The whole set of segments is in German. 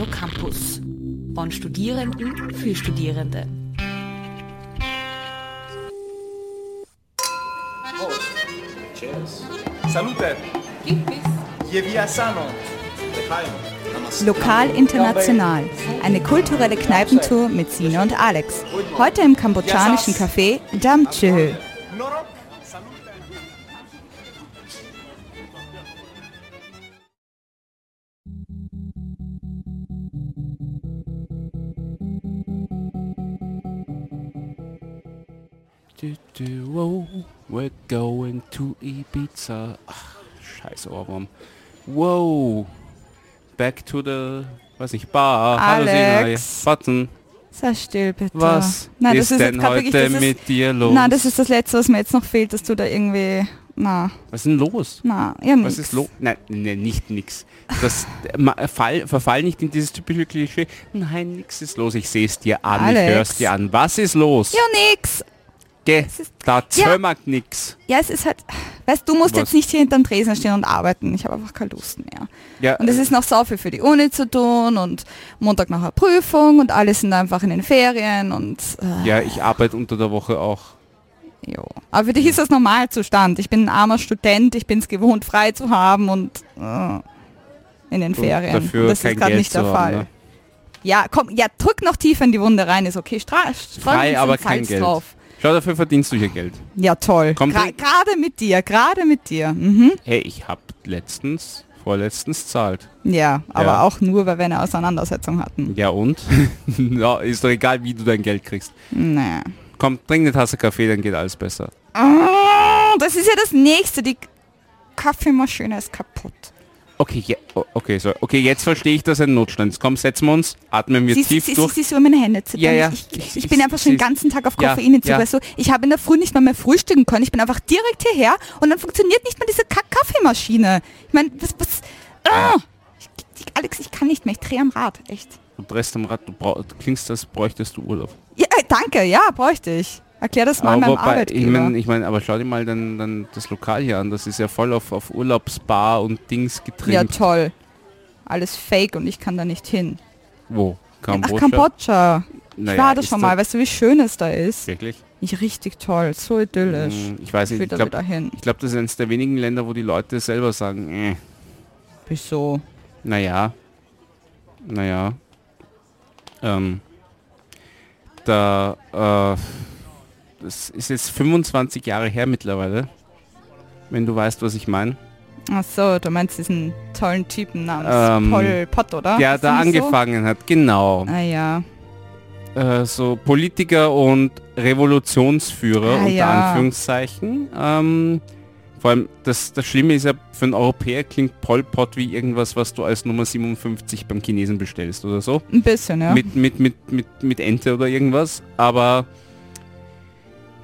Radio Campus. Von Studierenden für Studierende. Cheers. Salute. Je via sano. Lokal international. Eine kulturelle Kneipentour mit Sine und Alex. Heute im kambodschanischen Café Dam wow, we're going to Ibiza. Ach, scheiß Ohrwurm. Wow. Back to the, weiß nicht, Bar. Alex. Hallo Button. Sei still bitte. Was Nein, ist, das ist denn heute wirklich, das ist, mit dir los? Nein, das ist das Letzte, was mir jetzt noch fehlt, dass du da irgendwie... Na, Was ist denn los? na, ja Was nix. ist los? Nein, nein, nicht nix. Das, fall, verfall nicht in dieses typische Klischee. Nein, nix ist los. Ich sehe es dir an, Alex. ich hör's dir an. Was ist los? Ja, nix. Geh, da Ja. zömert nix. Ja, es ist halt... Weißt du, musst Was? jetzt nicht hier hinterm Tresen stehen und arbeiten. Ich habe einfach keine Lust mehr. Ja, Und es ist noch so viel für die Uni zu tun und Montag nachher Prüfung und alle sind einfach in den Ferien und... Äh, ja, ich arbeite unter der Woche auch. Jo. Aber für dich ist das Normalzustand. Ich bin ein armer Student, ich bin es gewohnt, frei zu haben und äh, in den Ferien. dafür Und das kein ist gerade nicht der haben, Fall. ne? Ja, komm, ja, drück noch tiefer in die Wunde rein, ist okay. Stra Frei, aber kein Salz Geld. Drauf. Schau, dafür verdienst du hier Geld. Ja, toll. Gra gerade mit dir, gerade mit dir. Mhm. Hey, ich hab letztens, vorletztens zahlt. Ja, aber Ja. auch nur, weil wir eine Auseinandersetzung hatten. Ja und? ja, ist doch egal, wie du dein Geld kriegst. Nee. Komm, trink eine Tasse Kaffee, dann geht alles besser. Ah, das ist ja das Nächste. Die Kaffeemaschine ist kaputt. Okay, o- okay, so, okay, jetzt verstehe ich, dass ein Notstand ist. Komm, setzen wir uns, atmen wir Sie, tief sie, sie, durch. sie, sie, meine Hände zittern. Ja, ja. Ich, ich, Ich- bin einfach schon den sie- ganzen Tag auf Ja, Koffeinentzug. ja. Weißt du, ich habe in der Früh nicht mal mehr frühstücken können. Ich bin einfach direkt hierher und dann funktioniert nicht mal diese Kack Kaffeemaschine. Ich meine, was, was, ah, ich, ich, Alex, ich kann nicht mehr. Ich drehe am Rad, echt. Du drehst am Rad, du, brauch, du klingst, als bräuchtest du Urlaub. Ja, äh, danke, ja, bräuchte ich. Erklär das mal Aber meinem wobei, ich Arbeitgeber. meine, ich mein, aber schau dir mal dann, dann das Lokal hier an. Das ist ja voll auf, auf Urlaubsbar und Dings ja, getrimmt. toll. Alles fake und ich kann da nicht hin. Wo? Kambodscha? Kambodscha. Ich Naja, war da ist schon das mal. Weißt du, wie schön es da ist? Wirklich? Ich richtig toll, so idyllisch. Hm, Ich weiß Ich nicht, ich da glaube, ich glaub, das ist eines der wenigen Länder, wo die Leute selber sagen, äh, Wieso? naja, naja, ähm, da, äh, das ist jetzt 25 Jahre her mittlerweile, wenn du weißt, was ich meine. Ach so, du meinst diesen tollen Typen namens Ähm, Pol Pot, oder? Der da nicht so? angefangen hat, genau. Ah ja. Äh, so Politiker und Revolutionsführer Ah, unter ja. Anführungszeichen. Ähm, vor allem, das, das Schlimme ist ja, für einen Europäer klingt Pol Pot wie irgendwas, was du als Nummer 57 beim Chinesen bestellst oder so. Ein bisschen, ja. Mit, mit, mit, mit, mit Ente oder irgendwas. Aber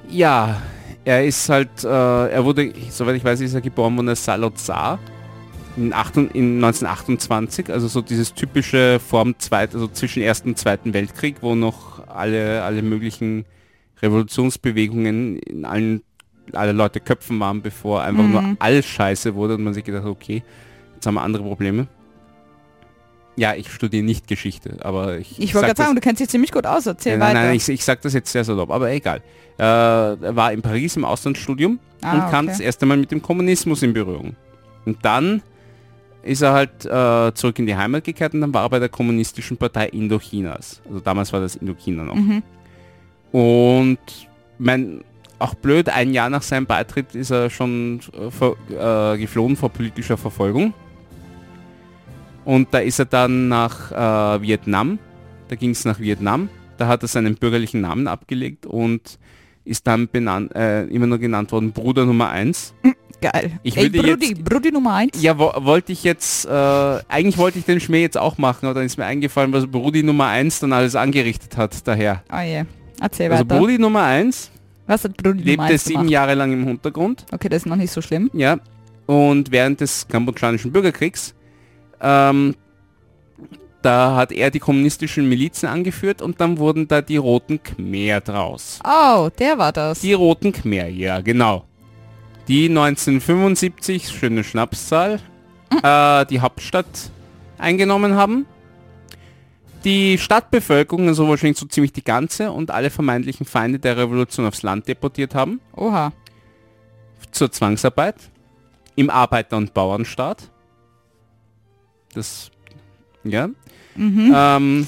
ja, er ist halt, äh, er wurde, soweit ich weiß, ist er geboren worden als Salazar in, 8, in 1928, also so dieses typische Form zweit, also zwischen Ersten und Zweiten Weltkrieg, wo noch alle, alle möglichen Revolutionsbewegungen in allen alle Leute Köpfen waren, bevor einfach Mhm. nur alles scheiße wurde und man sich gedacht hat, okay, jetzt haben wir andere Probleme. Ja, ich studiere nicht Geschichte, aber ich, ich wollte gerade sagen, du kennst dich ziemlich gut aus. Erzähl nein, weiter. nein, ich, ich sag das jetzt sehr salopp, aber egal. Äh, er war in Paris im Auslandsstudium Ah, und kam okay. das erste Mal mit dem Kommunismus in Berührung. Und dann ist er halt äh, zurück in die Heimat gekehrt und dann war er bei der kommunistischen Partei Indochinas. Also damals war das Indochina noch. Mhm. Und mein, auch blöd, ein Jahr nach seinem Beitritt ist er schon äh, äh, geflohen vor politischer Verfolgung. Und da ist er dann nach äh, Vietnam. Da ging es nach Vietnam. Da hat er seinen bürgerlichen Namen abgelegt und ist dann benannt, äh, immer nur genannt worden Bruder Nummer 1. Geil. Ich Ey, würde Brudi, jetzt- Brudi Nummer 1. Ja, wo, wollte ich jetzt, äh, eigentlich wollte ich den Schmäh jetzt auch machen, aber dann ist mir eingefallen, was Brudi Nummer 1 dann alles angerichtet hat daher. Oh je. Erzähl Also weiter. Brudi Nummer 1 Was hat Brudi Nummer lebte 1 sieben gemacht? Jahre lang im Hintergrund, Okay, das ist noch nicht so schlimm. ja, und während des kambodschanischen Bürgerkriegs, ähm, da hat er die kommunistischen Milizen angeführt und dann wurden da die Roten Khmer draus. Oh, der war das. Die Roten Khmer, ja, genau. Die 1975, schöne Schnapszahl, äh, die Hauptstadt eingenommen haben. die Stadtbevölkerung, also wahrscheinlich so ziemlich die ganze und alle vermeintlichen Feinde der Revolution aufs Land deportiert haben, Oha. zur Zwangsarbeit, im Arbeiter- und Bauernstaat. Das, ja. Mhm. Ähm,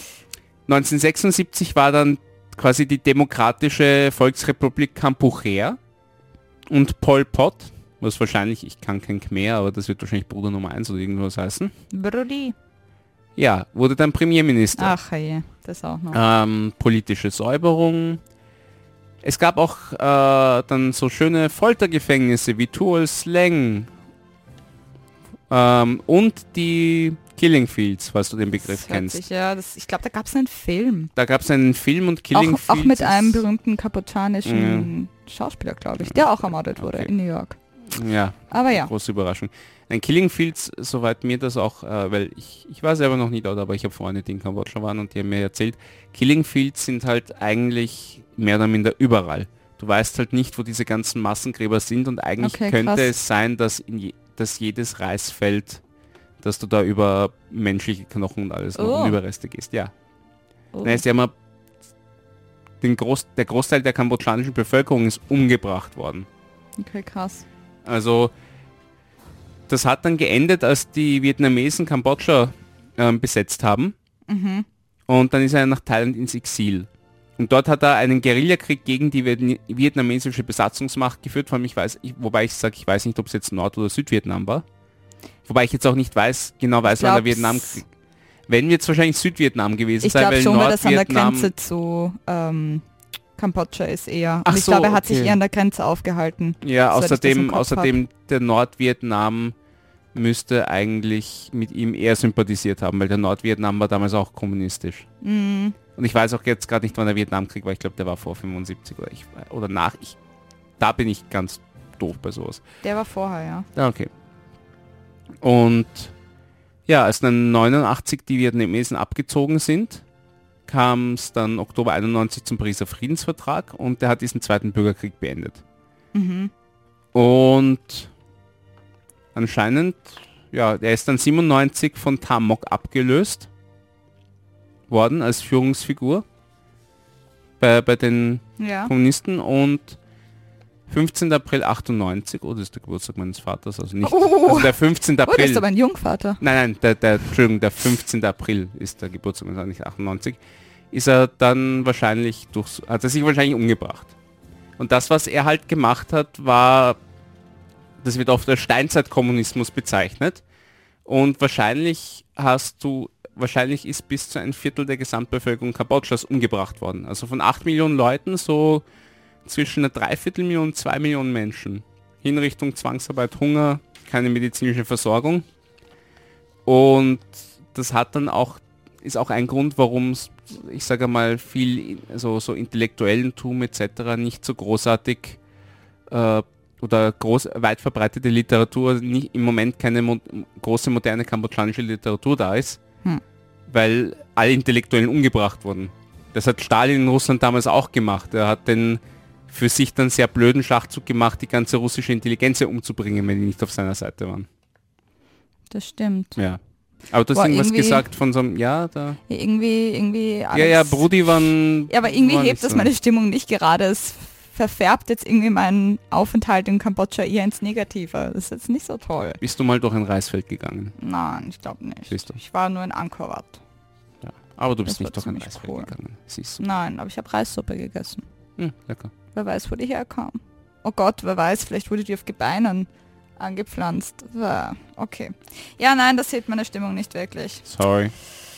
1976 war dann quasi die Demokratische Volksrepublik Kampuchea und Pol Pot, was wahrscheinlich, ich kann kein Khmer, aber das wird wahrscheinlich Bruder Nummer 1 oder irgendwas heißen. Brudi. Ja, wurde dann Premierminister. Ach je, das auch noch. Ähm, politische Säuberung. Es gab auch äh, dann so schöne Foltergefängnisse wie Tuol Sleng ähm, und die Killing Fields, falls du den Begriff kennst. sich, ja, das, ich glaube, da gab es einen Film. Da gab es einen Film und Killing Auch, auch Fields mit ist- einem berühmten kaputanischen Schauspieler, glaube ich, der auch ermordet wurde Okay. in New York. Ja, Aber ja. große Überraschung. Ein Killing Fields, soweit mir das auch, äh, weil ich, ich war selber noch nie dort, aber ich habe Freunde, die in Kambodscha waren und die haben mir erzählt, Killing Fields sind halt eigentlich mehr oder minder überall. Du weißt halt nicht, wo diese ganzen Massengräber sind und eigentlich Okay, könnte krass. es sein, dass, in je, dass jedes Reisfeld, dass du da über menschliche Knochen und alles Oh. und Überreste gehst. Ja. Oh. Nein, sie haben den Groß, der Großteil der kambodschanischen Bevölkerung ist umgebracht worden. Okay, krass. Also das hat dann geendet, als die Vietnamesen Kambodscha ähm, besetzt haben. Mhm. Und dann ist er nach Thailand ins Exil. Und dort hat er einen Guerillakrieg gegen die vietnamesische Besatzungsmacht geführt. Allem ich weiß, ich, wobei ich sage, ich weiß nicht, ob es jetzt Nord- oder Südvietnam war. Wobei ich jetzt auch nicht weiß, genau weiß, wann der Vietnamkrieg. Wenn es wahrscheinlich Südvietnam gewesen Ich sein, glaube weil schon, weil das an der Grenze zu ähm, Kambodscha ist eher. Ach Und ich so, glaube, er hat sich okay. eher an der Grenze aufgehalten. Ja, ich außerdem, außerdem der Nordvietnam müsste eigentlich mit ihm eher sympathisiert haben, weil der Nordvietnam war damals auch kommunistisch. Mhm. Und ich weiß auch jetzt gerade nicht, wann der Vietnamkrieg war. Ich glaube, der war vor 75 oder, ich, oder nach. Ich, da bin ich ganz doof bei sowas. Der war vorher, ja. Ja, okay. Und ja, als dann 89 die Vietnamesen abgezogen sind, kam es dann Oktober 91 zum Pariser Friedensvertrag und der hat diesen zweiten Bürgerkrieg beendet. Mhm. Und anscheinend, ja, der ist dann 97 von Tamok abgelöst worden als Führungsfigur bei, bei den Ja. Kommunisten und 15. April 98, oh, das ist der Geburtstag meines Vaters, also nicht, Oh. also der 15. Oh, das April. ist aber ein Jungvater. Nein, nein, der, der, Entschuldigung, der 15. April ist der Geburtstag, also nicht 98, ist er dann wahrscheinlich durch, hat er sich wahrscheinlich umgebracht. Und das, was er halt gemacht hat, war, das wird oft als Steinzeitkommunismus bezeichnet. Und wahrscheinlich hast du, wahrscheinlich ist bis zu ein Viertel der Gesamtbevölkerung Kambodschas umgebracht worden. Also von 8 Millionen Leuten so zwischen einer Dreiviertelmillion und 2 Millionen Menschen. Hinrichtung, Zwangsarbeit, Hunger, keine medizinische Versorgung. Und das hat dann auch, ist auch ein Grund, warum ich sage mal, viel so, so Intellektuellentum etc. nicht so großartig äh, oder groß, weit verbreitete Literatur, nicht, im Moment keine mo große moderne kambodschanische Literatur da ist, Hm. weil alle Intellektuellen umgebracht wurden. Das hat Stalin in Russland damals auch gemacht. Er hat den für sich dann sehr blöden Schachzug gemacht, die ganze russische Intelligenz umzubringen, wenn die nicht auf seiner Seite waren. Das stimmt. Ja. Aber du hast Boah, irgendwas gesagt von so einem, ja, da. Ja, irgendwie, irgendwie. Ja, Alex- ja, Brudi waren. Ja, aber irgendwie waren hebt das so. meine Stimmung nicht gerade. Es verfärbt jetzt irgendwie meinen Aufenthalt in Kambodscha eher ins Negative. Das ist jetzt nicht so toll. Bist du mal durch ein Reisfeld gegangen? Nein, ich glaube nicht. Siehst du. Ich war nur in Angkor Wat. Ja. Aber du bist Das nicht durch ein Reisfeld cool. gegangen. Siehst du. Nein, aber ich habe Reissuppe gegessen. Hm, lecker. Wer weiß, wo die herkam. Oh Gott, wer weiß, vielleicht wurde die auf Gebeinen angepflanzt. Okay. Ja, nein, das hebt meine Stimmung nicht wirklich. Sorry.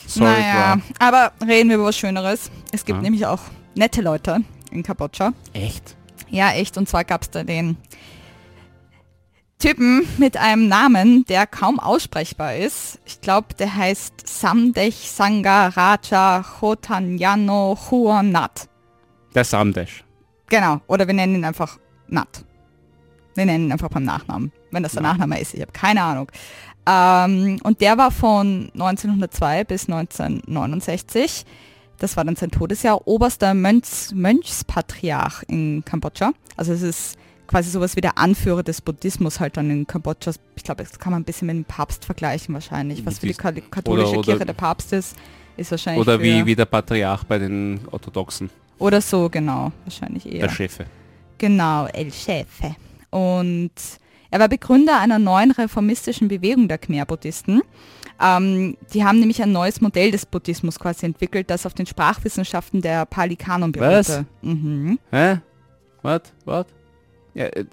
Sorry, naja, aber reden wir über was Schöneres. Es gibt Ah. nämlich auch nette Leute in Kambodscha. Echt? Ja, echt. Und zwar gab es da den Typen mit einem Namen, der kaum aussprechbar ist. Ich glaube, der heißt Samdech Sangaraja Chotanyano Huonat. Der Samdesh. Genau. Oder wir nennen ihn einfach Nat. Wir nennen ihn einfach beim Nachnamen. Wenn das der Ja. Nachname ist. Ich habe keine Ahnung. Ähm, und der war von 1902 bis 1969. Das war dann sein Todesjahr. Oberster Mönchs, Mönchspatriarch in Kambodscha. Also es ist quasi sowas wie der Anführer des Buddhismus halt dann in Kambodscha. Ich glaube, das kann man ein bisschen mit dem Papst vergleichen wahrscheinlich. Was für die katholische oder- oder- Kirche der Papst ist, ist wahrscheinlich Oder wie, wie der Patriarch bei den Orthodoxen, oder so, genau, wahrscheinlich eher. der Chefe. Genau, El Chefe. Und er war Begründer einer neuen reformistischen Bewegung der Khmer-Buddhisten. Ähm, die haben nämlich ein neues Modell des Buddhismus quasi entwickelt, das auf den Sprachwissenschaften der Pali-Kanon Was? beruhte. Mhm. Hä? Was? Was? Ja, äh,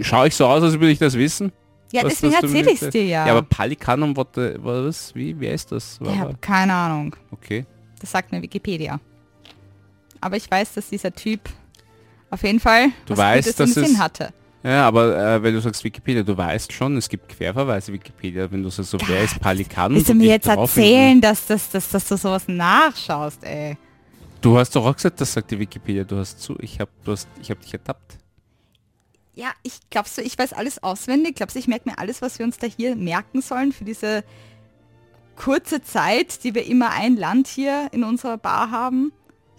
schaue ich so aus, als würde ich das wissen? Ja, Was- deswegen was erzähle ich es dir ja. Ja, aber Palikanum, was, was, wie, wer ist das? ich habe keine Ahnung. Okay. Das sagt mir Wikipedia. Aber ich weiß, dass dieser Typ auf jeden Fall Du was weißt, dass es- Sinn hatte. Ja, aber äh, wenn du sagst Wikipedia, du weißt schon, es gibt Querverweise Wikipedia, wenn du sagst, so wer ist Palikanum? Willst du mir jetzt erzählen, dass, dass, dass, dass du sowas nachschaust, ey? Du hast doch auch gesagt, das sagt die Wikipedia. Du hast zu, ich habe du hast, ich hab dich ertappt. Ja, ich glaubst du, ich weiß alles auswendig. Glaubst du, ich merke mir alles, was wir uns da hier merken sollen für diese kurze Zeit, die wir immer ein Land hier in unserer Bar haben?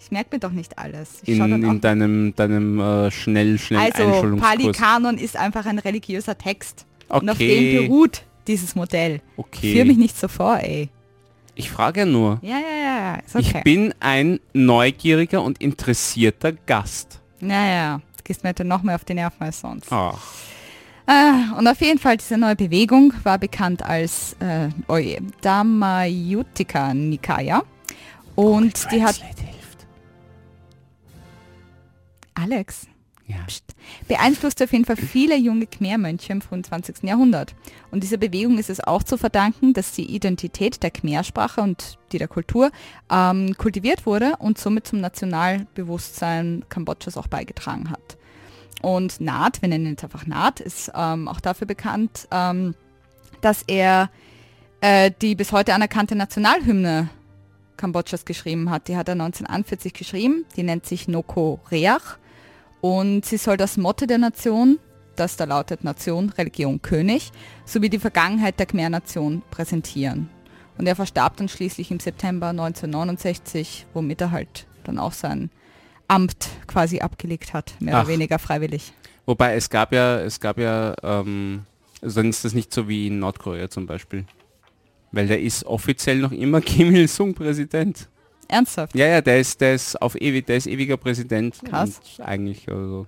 Ich merke mir doch nicht alles. Ich In, dann in deinem, deinem äh, schnell, schnell also, Einschulungskurs. Palikanon ist einfach ein religiöser Text. Und auf dem Okay, beruht dieses Modell. okay. Führ mich nicht so vor, ey. Ich frage ja nur. Ja, ja, ja, ist Ich okay. bin ein neugieriger und interessierter Gast. Ja, ja, du gehst mir heute noch mehr auf die Nerven als sonst. Ach, Äh, und auf jeden Fall, diese neue Bewegung war bekannt als äh, oje, Dhammayuttika Nikaya. Und die hat hilft. Alex Ja. pst, beeinflusste auf jeden Fall viele junge Khmer-Mönche im frühen 20. Jahrhundert. Und dieser Bewegung ist es auch zu verdanken, dass die Identität der Khmer-Sprache und die der Kultur ähm, kultiviert wurde und somit zum Nationalbewusstsein Kambodschas auch beigetragen hat. Und Naht, wir nennen jetzt einfach Naht, ist ähm, auch dafür bekannt, ähm, dass er äh, die bis heute anerkannte Nationalhymne Kambodschas geschrieben hat. Die hat er 1941 geschrieben. Die nennt sich Noko Reach. Und sie soll das Motto der Nation, das da lautet Nation, Religion, König, sowie die Vergangenheit der Khmer-Nation präsentieren. Und er verstarb dann schließlich im September 1969, womit er halt dann auch sein Amt quasi abgelegt hat, mehr Ach. oder weniger freiwillig. Wobei es gab ja, es gab ja, ähm, also dann ist das nicht so wie in Nordkorea zum Beispiel. Weil der ist offiziell noch immer Kim Il-sung Präsident. Ernsthaft? Ja, ja, der ist, der ist auf ewig, der ist ewiger Präsident. Krass. Und eigentlich, also,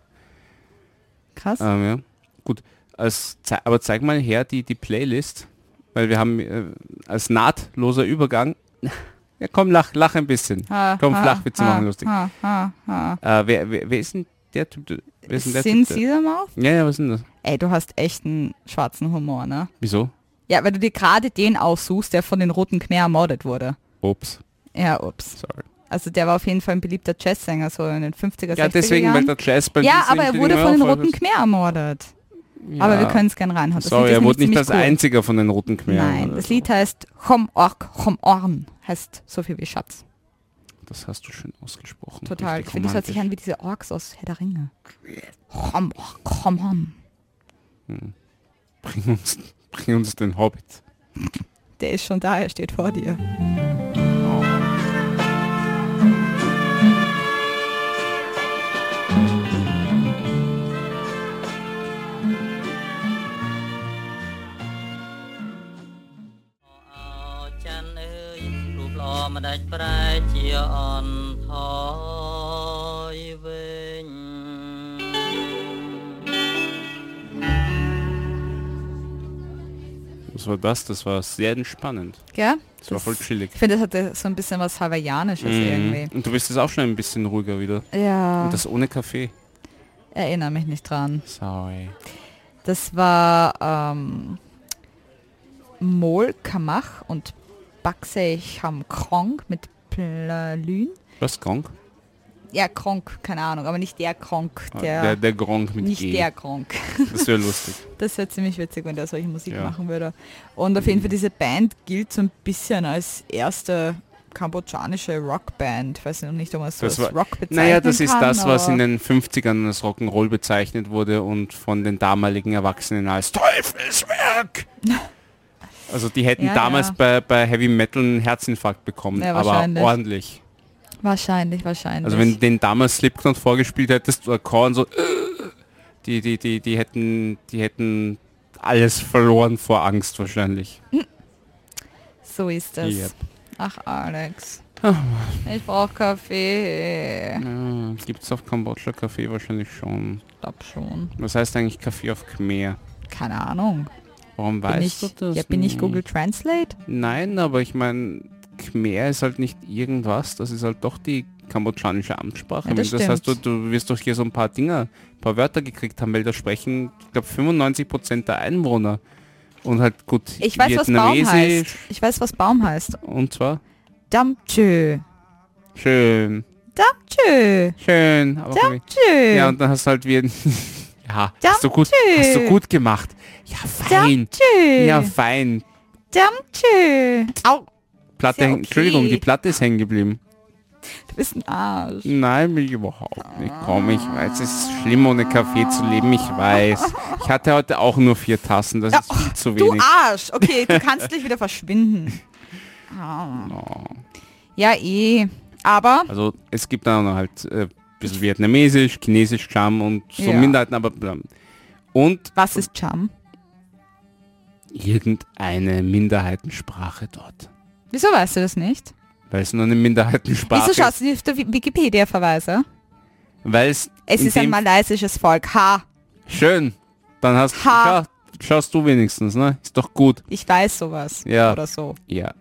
Krass. ähm, ja. Gut, als, aber zeig mal her die, die Playlist, weil wir haben äh, als nahtloser Übergang, ja komm, lach, lach ein bisschen. Ha, komm, ha, Flachwitze ha, machen lustig. Ha, ha, ha. Äh, wer, wer, wer ist denn der Typ? Wer ist denn der Sin Typ? Sesamouth? ja, ja, was denn das? Ey, du hast echt einen schwarzen Humor, ne? Wieso? Ja, weil du dir gerade den aussuchst, der von den Roten Khmer ermordet wurde. Ups, Ja, ups. sorry. Also der war auf jeden Fall ein beliebter Jazzsänger, so in den 50er, Ja, 60er deswegen, weil Jahren. der Jazz bei Ja, aber er wurde von den Roten Khmer ermordet. das- Aber wir Ja, können es gern reinhauen. Das Sorry, er wurde nicht als ziemlich cool. einziger von den Roten Khmer. Nein, das Lied heißt Chom Ork Chom Orn. Heißt so viel wie Schatz. Das hast du schön ausgesprochen. Total. Ich finde, das hört sich an wie diese Orks aus Herr der Ringe. Chom Ork Chom Orn. Bring uns, bring uns den Hobbit. Der ist schon da, er steht vor dir. មិនដាច់ប្រែជាអន់ថយវិញ Was war das? Das war sehr entspannend. Gell? Das war voll chillig. Ich finde, das hatte so ein bisschen was Hawaiianisches Mhm. irgendwie. Und du bist jetzt auch schon ein bisschen ruhiger wieder. Ja, Und das ohne Kaffee. erinnere mich nicht dran. Sorry. Das war ähm, Mol Kamach und Baksei Cham Krong mit Plalün. Was, Gronk? Ja, Kronk, keine Ahnung, aber nicht der Kronk, Ah, der, der, der Gronk mit nicht G. der Kronk. Das wäre lustig. Das wäre ziemlich witzig, wenn der solche Musik Ja. Mhm. machen würde. Und auf jeden Fall, diese Band gilt so ein bisschen als erste kambodschanische Rockband. Ich weiß noch nicht, ob man es so als war- Rock bezeichnen Naja, das ist kann, das, was in den 50ern als Rock'n'Roll bezeichnet wurde und von den damaligen Erwachsenen als Teufelswerk. Also die hätten Ja, damals ja. Bei, bei Heavy Metal einen Herzinfarkt bekommen, Ja, aber ordentlich. Wahrscheinlich, wahrscheinlich. Also wenn du den damals Slipknot vorgespielt hättest oder Korn so, die, die, die, die hätten, die hätten alles verloren vor Angst wahrscheinlich. so ist das. Yep. Ach, Alex. Ich brauche Kaffee. Ja, Gibt es auf Kambodscha Kaffee wahrscheinlich schon. Ich glaub schon. Was heißt eigentlich Kaffee auf Khmer? Keine Ahnung. Warum Bin weißt ich, du das? ja, bin ich nicht? Google Translate? Nein, aber ich meine, Khmer ist halt nicht irgendwas, das ist halt doch die kambodschanische Amtssprache. Ja, das das heißt, du, du wirst doch hier so ein paar Dinger, ein paar Wörter gekriegt haben, weil da sprechen, ich glaube, 95% der Einwohner. Und halt gut, Ich weiß, was Baum heißt. Ich weiß, was Baum heißt. und zwar Damtschö. schön, Damtschö. schön. Aber Damtschö. ja, und dann hast du halt wie Ja, hast du gut, Damtschö. hast du gut gemacht. Ja, fein. Damtschö. Ja, fein. Damtschö. Au. Platte, ja okay. Entschuldigung, die Platte ist hängen geblieben. Du bist ein Arsch. Nein, will ich überhaupt nicht. Komm, ich weiß, es ist schlimm, ohne Kaffee zu leben, ich weiß. Ich hatte heute auch nur vier Tassen, das ist viel zu Du wenig. Arsch. Okay, du kannst gleich wieder verschwinden. Ah. Ja, eh. Aber Also es gibt dann halt äh, ein bisschen Vietnamesisch, Chinesisch, Cham und so Ja. Minderheiten, aber und was ist Cham? Irgendeine Minderheitensprache dort. Wieso weißt du das nicht? Weil es nur eine Minderheitensprache Wieso schaust du nicht auf die Wikipedia-Verweise? Weil es Es ist ein malaysisches Volk. Ha. Schön. Dann hast Ha. schau, schaust du wenigstens, ne? Ist doch gut. Ich weiß sowas. Ja. Oder so. Ja.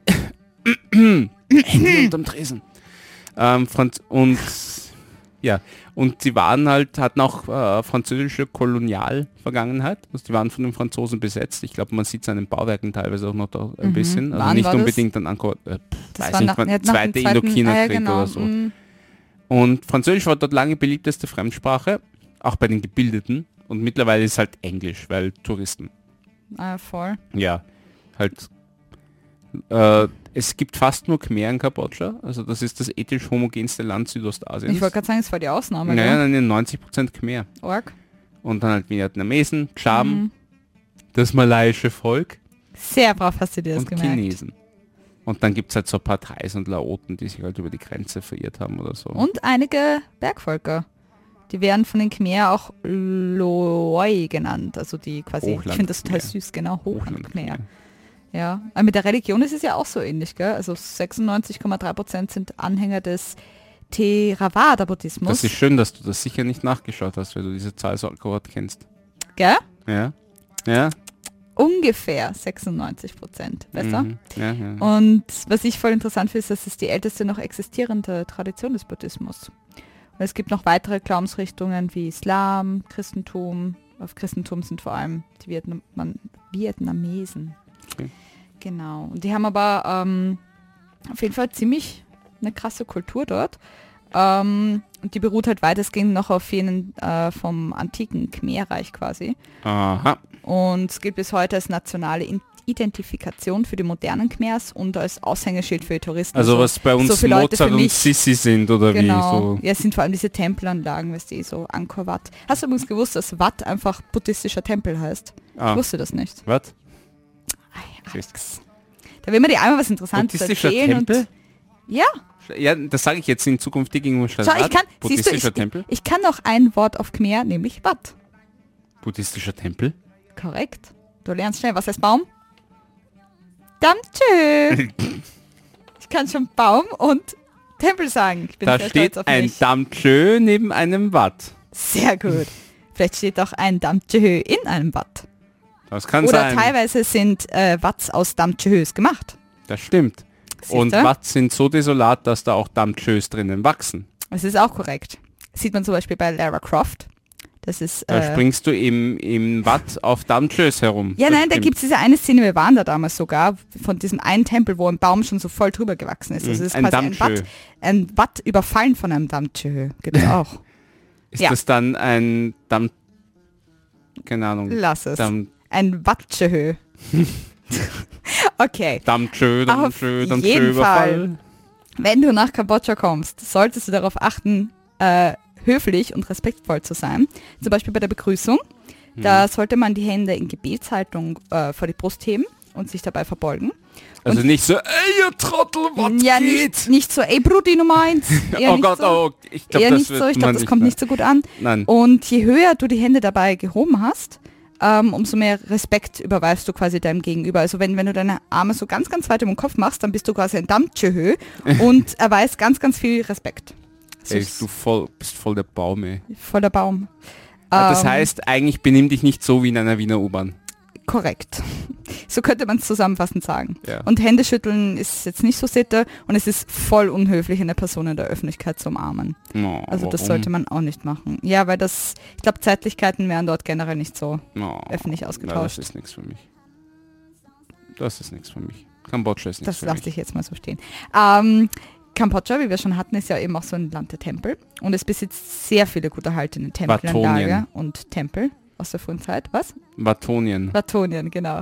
Unterm Tresen. Ähm, Franz und ja, und sie waren halt, hatten auch äh, französische Kolonialvergangenheit. Also die waren von den Franzosen besetzt. Ich glaube, man sieht es an den Bauwerken teilweise auch noch da ein Mhm. bisschen. Also Wann nicht war das? unbedingt an Angkor, äh, Das weiß war nicht, nach, wann- nach zweite Indokina-Krieg ah, ja, genau. oder so. mm. Und Französisch war dort lange beliebteste Fremdsprache, auch bei den Gebildeten. Und mittlerweile ist halt Englisch, weil Touristen. Ah, voll. Ja, halt. Äh, es gibt fast nur Khmer in Kambodscha, also das ist das ethisch homogenste Land Südostasiens. Ich wollte gerade sagen, es war die Ausnahme. naja, gell? dann 90% Khmer. Org. Und dann halt Vietnamesen, Cham, Mhm. das malaiische Volk Sehr brav hast du dir das und gemerkt. Chinesen. Und dann gibt es halt so Thais und Laoten, die sich halt über die Grenze verirrt haben oder so. Und einige Bergvölker. Die werden von den Khmer auch Loi genannt. Also die quasi, ich Hochland finde das total süß, genau, Hochland Khmer. Khmer. Ja, aber mit der Religion ist es ja auch so ähnlich, gell? Also 96,3 Prozent sind Anhänger des Theravada-Buddhismus, Das ist schön, dass du das sicher nicht nachgeschaut hast, weil du diese Zahl so akkurat kennst. gell? Ja? Ja? Ungefähr 96 Prozent. Besser? Mhm. Ja, ja. Und was ich voll interessant finde, ist, dass es die älteste noch existierende Tradition des Buddhismus. Und es gibt noch weitere Glaubensrichtungen wie Islam, Christentum. Auf Christentum sind vor allem die Vietnam Vietnamesen. Genau. Und die haben aber ähm, auf jeden Fall ziemlich eine krasse Kultur dort. Ähm, und die beruht halt weitestgehend noch auf jenen äh, vom antiken Khmerreich quasi. Aha. Und es gilt bis heute als nationale Identifikation für die modernen Khmers und als Aushängeschild für die Touristen. Also was bei uns so Mozart und Sissi sind oder genau. wie so. Ja, es sind vor allem diese Tempelanlagen, weißt du, so Angkor Wat. Hast du übrigens gewusst, dass Wat einfach buddhistischer Tempel heißt? Ich Ah, wusste das nicht. was? Alex. Da will man dir einmal was Interessantes erzählen und ja, Ja, das sage ich jetzt in Zukunft gegenüber schau, ich kann, siehst du, ich, Tempel? ich kann noch ein Wort auf Khmer, nämlich Wat. Buddhistischer Tempel? Korrekt. Du lernst schnell. Was heißt Baum? Damtschö. ich kann schon Baum und Tempel sagen. Ich bin Da sehr steht stolz auf ein. Damtschö neben einem Watt. Sehr gut. Vielleicht steht auch ein Damtschö in einem Watt. Das kann Oder sein. teilweise sind äh, Watts aus Damtschös gemacht. Das stimmt. Und Siehste? Watt sind so desolat, dass da auch Damtschös drinnen wachsen. Das ist auch korrekt. Sieht man zum Beispiel bei Lara Croft. Das ist... Da Äh, springst du im, im Watt auf Damtschös herum. ja, Das nein, da stimmt. gibt es diese eine Szene, wir waren da damals sogar, von diesem einen Tempel, wo ein Baum schon so voll drüber gewachsen ist. Also Mhm, es ist ein quasi ein. Watt, ein Watt überfallen von einem Damtschö. Gibt es auch. Ist ja. das dann ein Damm... Keine Ahnung. Lass es. Damm, Ein Wattschö. okay. Dammtschö, Dammtschö, Auf Dammtschö jeden Überfall. Wenn du nach Kambodscha kommst, solltest du darauf achten, äh, höflich und respektvoll zu sein. Zum Beispiel bei der Begrüßung. Da sollte man die Hände in Gebetshaltung äh, vor die Brust heben und sich dabei verbeugen. Also nicht so, ey ihr Trottel, was ja, geht? nicht, nicht so, ey Brudi Nummer eins. Oh Gott, so, oh, ich glaube, das nicht so. Ich man das kommt nicht so gut an. Nein. Und je höher du die Hände dabei gehoben hast, ähm, umso mehr Respekt überweist du quasi deinem Gegenüber. Also wenn, wenn du deine Arme so ganz, ganz weit um den Kopf machst, dann bist du quasi ein Dampfhöhe und erweist ganz, ganz viel Respekt. Ey, du voll, bist voll der Baum, ey. voller Baum. Ja, das Ähm, heißt, eigentlich benimm dich nicht so wie in einer Wiener U-Bahn. Korrekt. So könnte man es zusammenfassend sagen. Ja. Und Händeschütteln ist jetzt nicht so Sitte und es ist voll unhöflich, eine Person in der Öffentlichkeit zu umarmen. No, Also das warum? sollte man auch nicht machen. Ja, weil das, ich glaube, Zeitlichkeiten wären dort generell nicht so No. öffentlich Ja, das ausgetauscht. ist nichts für mich. Das ist nichts für mich. Kambodscha ist nichts Das lasse ich jetzt mal so stehen. Ähm, Kambodscha, wie wir schon hatten, ist ja eben auch so ein Land der Tempel und es besitzt sehr viele gut erhaltene Tempelanlage Watonien. und Tempel aus der frühen Zeit. Was? Watonien. Watonien, genau.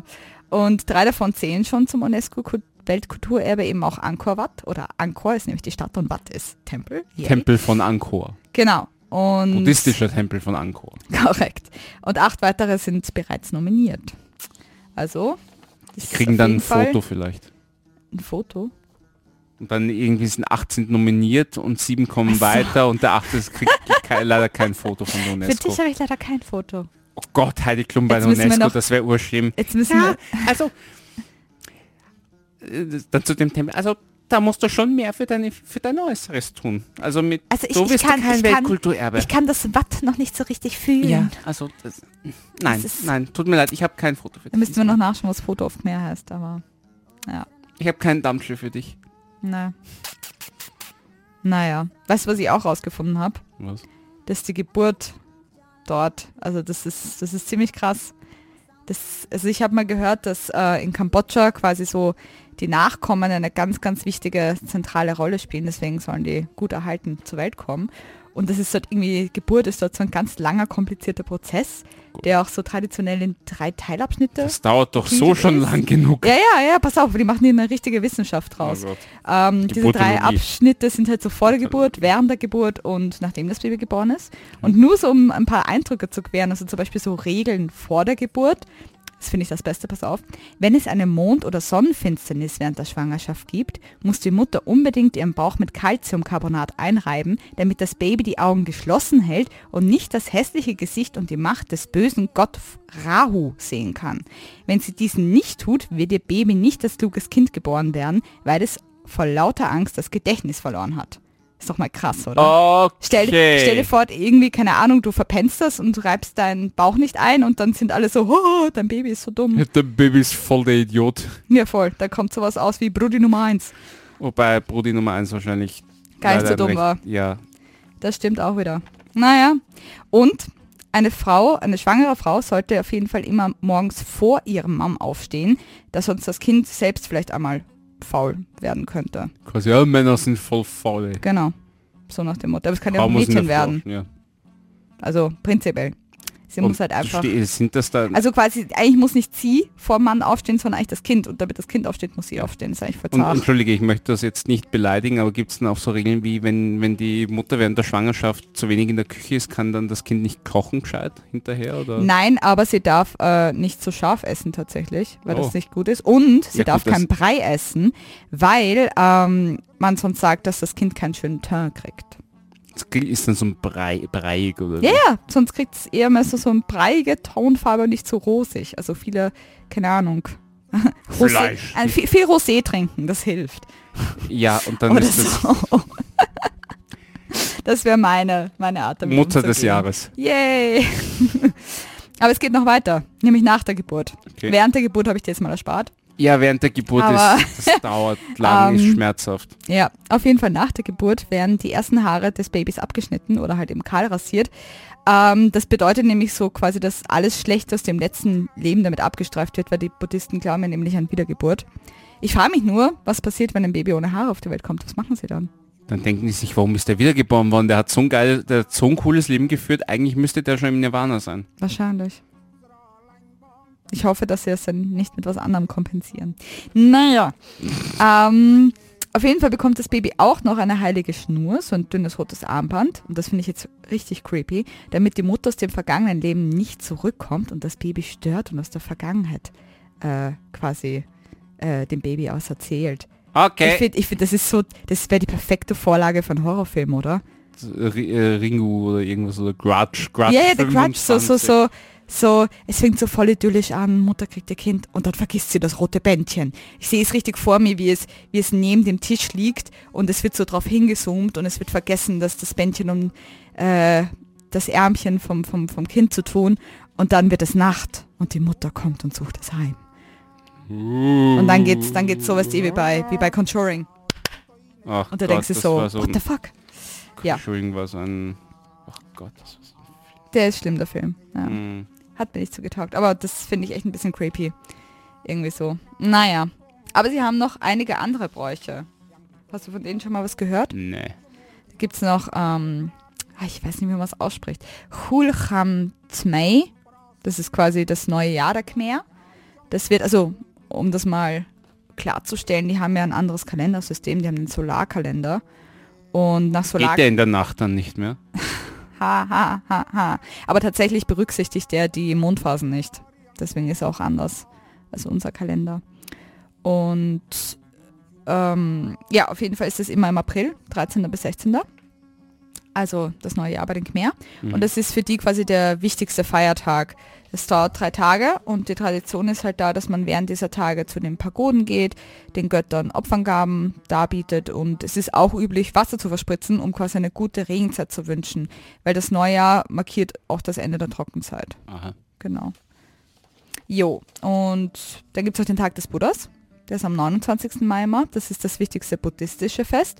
Und drei davon zählen schon zum UNESCO-Weltkulturerbe, eben auch Angkor Wat oder Angkor ist nämlich die Stadt und Wat ist Tempel. Yay. Tempel von Angkor. Genau. Und Buddhistischer Tempel von Angkor. Korrekt. Und acht weitere sind bereits nominiert. Also, ist Kriegen dann ein Fall Foto vielleicht. Ein Foto? Und dann irgendwie sind 18 nominiert und sieben kommen so. weiter und der achte kriegt leider kein Foto von der Für UNESCO. dich habe ich leider kein Foto. Oh Gott, Heidi Klum bei der UNESCO, noch- das wäre urschlimm. Jetzt müssen Ja, wir. also äh, dann zu dem Thema. Also da musst du schon mehr für deine für dein Äußeres tun. Also mit Also ich- so ich bist kann- du kein ich kann- Weltkulturerbe. Ich kann das Watt noch nicht so richtig fühlen. ja, also das, nein, Das nein, tut mir leid, ich habe kein Foto für Da dich. müssten wir noch nachschauen, was Foto oft mehr heißt, aber ja. Ich habe keinen Dampfschiff für dich. Na. Naja. Weißt du, was ich auch rausgefunden habe? Was? dass die Geburt dort, also das ist, das ist ziemlich krass. Das, also ich habe mal gehört, dass äh, in Kambodscha quasi so die Nachkommen eine ganz, ganz wichtige zentrale Rolle spielen. Deswegen sollen die gut erhalten zur Welt kommen. Und das ist dort irgendwie, Geburt ist dort so ein ganz langer, komplizierter Prozess, der auch so traditionell in drei Teilabschnitte. Das dauert doch so Wie schon ist- lang genug. Ja, ja, ja, pass auf, die machen hier eine richtige Wissenschaft draus. Oh. Ähm, diese drei. Abschnitte sind halt so vor der Geburt, während der Geburt und nachdem das Baby geboren ist. Und nur so, um ein paar Eindrücke zu queren, also zum Beispiel so Regeln vor der Geburt, das finde ich das Beste, pass auf. Wenn es eine Mond- oder Sonnenfinsternis während der Schwangerschaft gibt, muss die Mutter unbedingt ihren Bauch mit Calciumcarbonat einreiben, damit das Baby die Augen geschlossen hält und nicht das hässliche Gesicht und die Macht des bösen Gott Rahu sehen kann. Wenn sie diesen nicht tut, wird ihr Baby nicht als kluges Kind geboren werden, weil es vor lauter Angst das Gedächtnis verloren hat. Ist doch mal krass, oder? Okay. Stell, stell dir vor, irgendwie, keine Ahnung, du verpennst das und reibst deinen Bauch nicht ein und dann sind alle so, oh, dein Baby ist so dumm. Der Baby ist voll der Idiot. Ja, voll. Da kommt sowas aus wie Brudi Nummer 1. Wobei Brudi Nummer 1 wahrscheinlich Gar nicht so dumm recht- war. Ja. Das stimmt auch wieder. Naja, und eine Frau, eine schwangere Frau sollte auf jeden Fall immer morgens vor ihrem Mom aufstehen, da sonst das Kind selbst vielleicht einmal faul werden könnte. Quasi, ja, Männer sind voll faul. ey. Genau. So nach dem Motto. Aber es kann ja auch Mädchen werden. Frau- Ja. Also prinzipiell. Sie Und muss halt einfach. Sind das dann Also quasi, eigentlich muss nicht sie vor dem Mann aufstehen, sondern eigentlich das Kind. Und damit das Kind aufsteht, muss sie aufstehen. Das ist eigentlich voll Und entschuldige, ich möchte das jetzt nicht beleidigen, aber gibt es dann auch so Regeln wie, wenn, wenn die Mutter während der Schwangerschaft zu wenig in der Küche ist, kann dann das Kind nicht kochen gescheit hinterher? Oder? Nein, aber sie darf äh, nicht so scharf essen tatsächlich, weil Oh. das nicht gut ist. Und sie Ja, gut, darf das- keinen Brei essen, weil ähm, man sonst sagt, dass das Kind keinen schönen Teint kriegt. Das ist dann so ein Brei, breiig oder Ja, ja, sonst kriegt es eher mehr so, so eine breiige Tonfarbe und nicht so rosig. Also viele, keine Ahnung. Rosé, äh, viel, viel Rosé trinken, das hilft. Ja, und dann Oder ist das so. Das wäre meine, meine Art damit Mutter des. Jahres. Yay! Aber es geht noch weiter, nämlich nach der Geburt. Okay. Während der Geburt habe ich dir jetzt mal erspart. Ja, während der Geburt Aber- ist, das dauert lang, ist Ähm, schmerzhaft. Ja, auf jeden Fall nach der Geburt werden die ersten Haare des Babys abgeschnitten oder halt eben kahl rasiert. Ähm, das bedeutet nämlich so quasi, dass alles Schlechte aus dem letzten Leben damit abgestreift wird, weil die Buddhisten glauben ja nämlich an Wiedergeburt. Ich frage mich nur, was passiert, wenn ein Baby ohne Haare auf die Welt kommt? Was machen sie dann? Dann denken die sich, warum ist der wiedergeboren worden? Der hat so ein geil, der hat so ein cooles Leben geführt, eigentlich müsste der schon im Nirvana sein. Wahrscheinlich. Ich hoffe, dass sie es dann nicht mit was anderem kompensieren. Naja, ähm, auf jeden Fall bekommt das Baby auch noch eine heilige Schnur, so ein dünnes rotes Armband. Und das finde ich jetzt richtig creepy, damit die Mutter aus dem vergangenen Leben nicht zurückkommt und das Baby stört und aus der Vergangenheit äh, quasi äh, dem Baby aus erzählt. Ich Okay. finde, ich find, das ist so, das wäre die perfekte Vorlage für einen Horrorfilm, oder? R äh, Ringu oder irgendwas oder Grudge. Grudge Ja, ja, der Grudge, so, so, 25. so, so, es fängt so voll idyllisch an, Mutter kriegt ihr Kind und dann vergisst sie das rote Bändchen. Ich sehe es richtig vor mir, wie es, wie es neben dem Tisch liegt und es wird so drauf hingezoomt und es wird vergessen, dass das Bändchen um äh, das Ärmchen vom, vom, vom Kind zu tun und dann wird es Nacht und die Mutter kommt und sucht es heim. Und dann geht's, dann geht's sowas wie bei, wie bei Conjuring. Ach Und da Gott, denkst du so, so what the fuck? ja. Entschuldigung, war so ein... Ach Gott, das war so... Der ist schlimm, der Film. Ja. Mm. Hat mir nicht so getaugt. Aber das finde ich echt ein bisschen creepy. Irgendwie so. Naja. Aber sie haben noch einige andere Bräuche. Hast du von denen schon mal was gehört? Nee. Da gibt es noch, ähm, ah, ich weiß nicht, wie man es ausspricht. Hulcham Tmei. Das ist quasi das neue Jahr der Khmer. Das wird, also, um das mal klarzustellen, die haben ja ein anderes Kalendersystem. Die haben den Solarkalender. Und nach Solar... Geht der in der Nacht dann nicht mehr? Ha, ha, ha, ha. Aber tatsächlich berücksichtigt er die Mondphasen nicht. Deswegen ist er auch anders als unser Kalender. Und ähm, ja, auf jeden Fall ist es immer im April, 13. bis 16. Also das neue Jahr bei den Khmer. Mhm. Und das ist für die quasi der wichtigste Feiertag. Es dauert drei Tage und die Tradition ist halt da, dass man während dieser Tage zu den Pagoden geht, den Göttern Opferngaben darbietet und es ist auch üblich, Wasser zu verspritzen, um quasi eine gute Regenzeit zu wünschen, weil das Neujahr markiert auch das Ende der Trockenzeit. Aha. Genau. Jo, und dann gibt es auch den Tag des Buddhas. Der ist am 29. Mai immer. Das ist das wichtigste buddhistische Fest.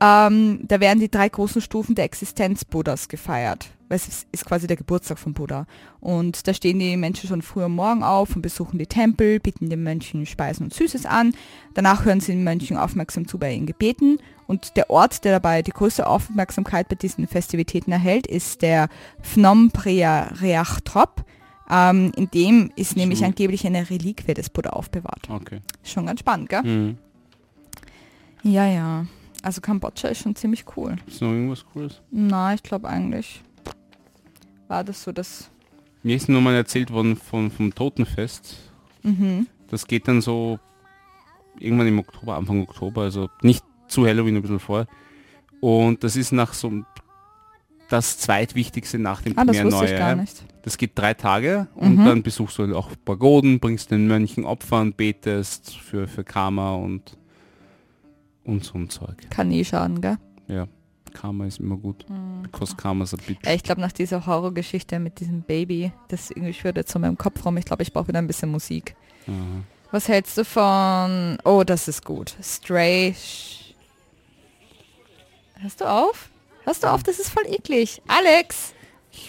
Ähm, da werden die drei großen Stufen der Existenz Buddhas gefeiert. Weil es ist- quasi der Geburtstag von Buddha. Und da stehen die Menschen schon früh am Morgen auf und besuchen die Tempel, bieten den Mönchen Speisen und Süßes an. Danach hören sie den Mönchen aufmerksam zu bei ihren Gebeten. Und der Ort, der dabei die größte Aufmerksamkeit bei diesen Festivitäten erhält, ist der Phnom Preah Reach Trop. Ähm, in dem ist nämlich So. angeblich eine Reliquie des Buddha aufbewahrt. Okay. Schon ganz spannend, gell? Mhm. Ja, ja. Also Kambodscha ist schon ziemlich cool. Ist noch irgendwas Cooles? Na, ich glaube eigentlich war das so das... Mir ist nur mal erzählt worden von, vom Totenfest. Mhm. Das geht dann so irgendwann im Oktober, Anfang Oktober, also nicht zu Halloween ein bisschen vor. Und das ist nach so das zweitwichtigste nach dem Ah, das wusste ich gar nicht. Das geht drei Tage und Mhm. dann besuchst du halt auch Pagoden, bringst den Mönchen Opfer und betest für, für Karma und, und so ein Zeug. Kann nie schaden, gell? Ja, Karma ist immer gut. Because Karma's a bitch. Ich glaube nach dieser Horrorgeschichte mit diesem Baby, das irgendwie schwirrt jetzt in meinem Kopf rum. Ich glaube, ich brauche wieder ein bisschen Musik. Aha. Was hältst du von... Oh, das ist gut. Stray... Hörst du auf? Hörst du auf? Das ist voll eklig. Alex!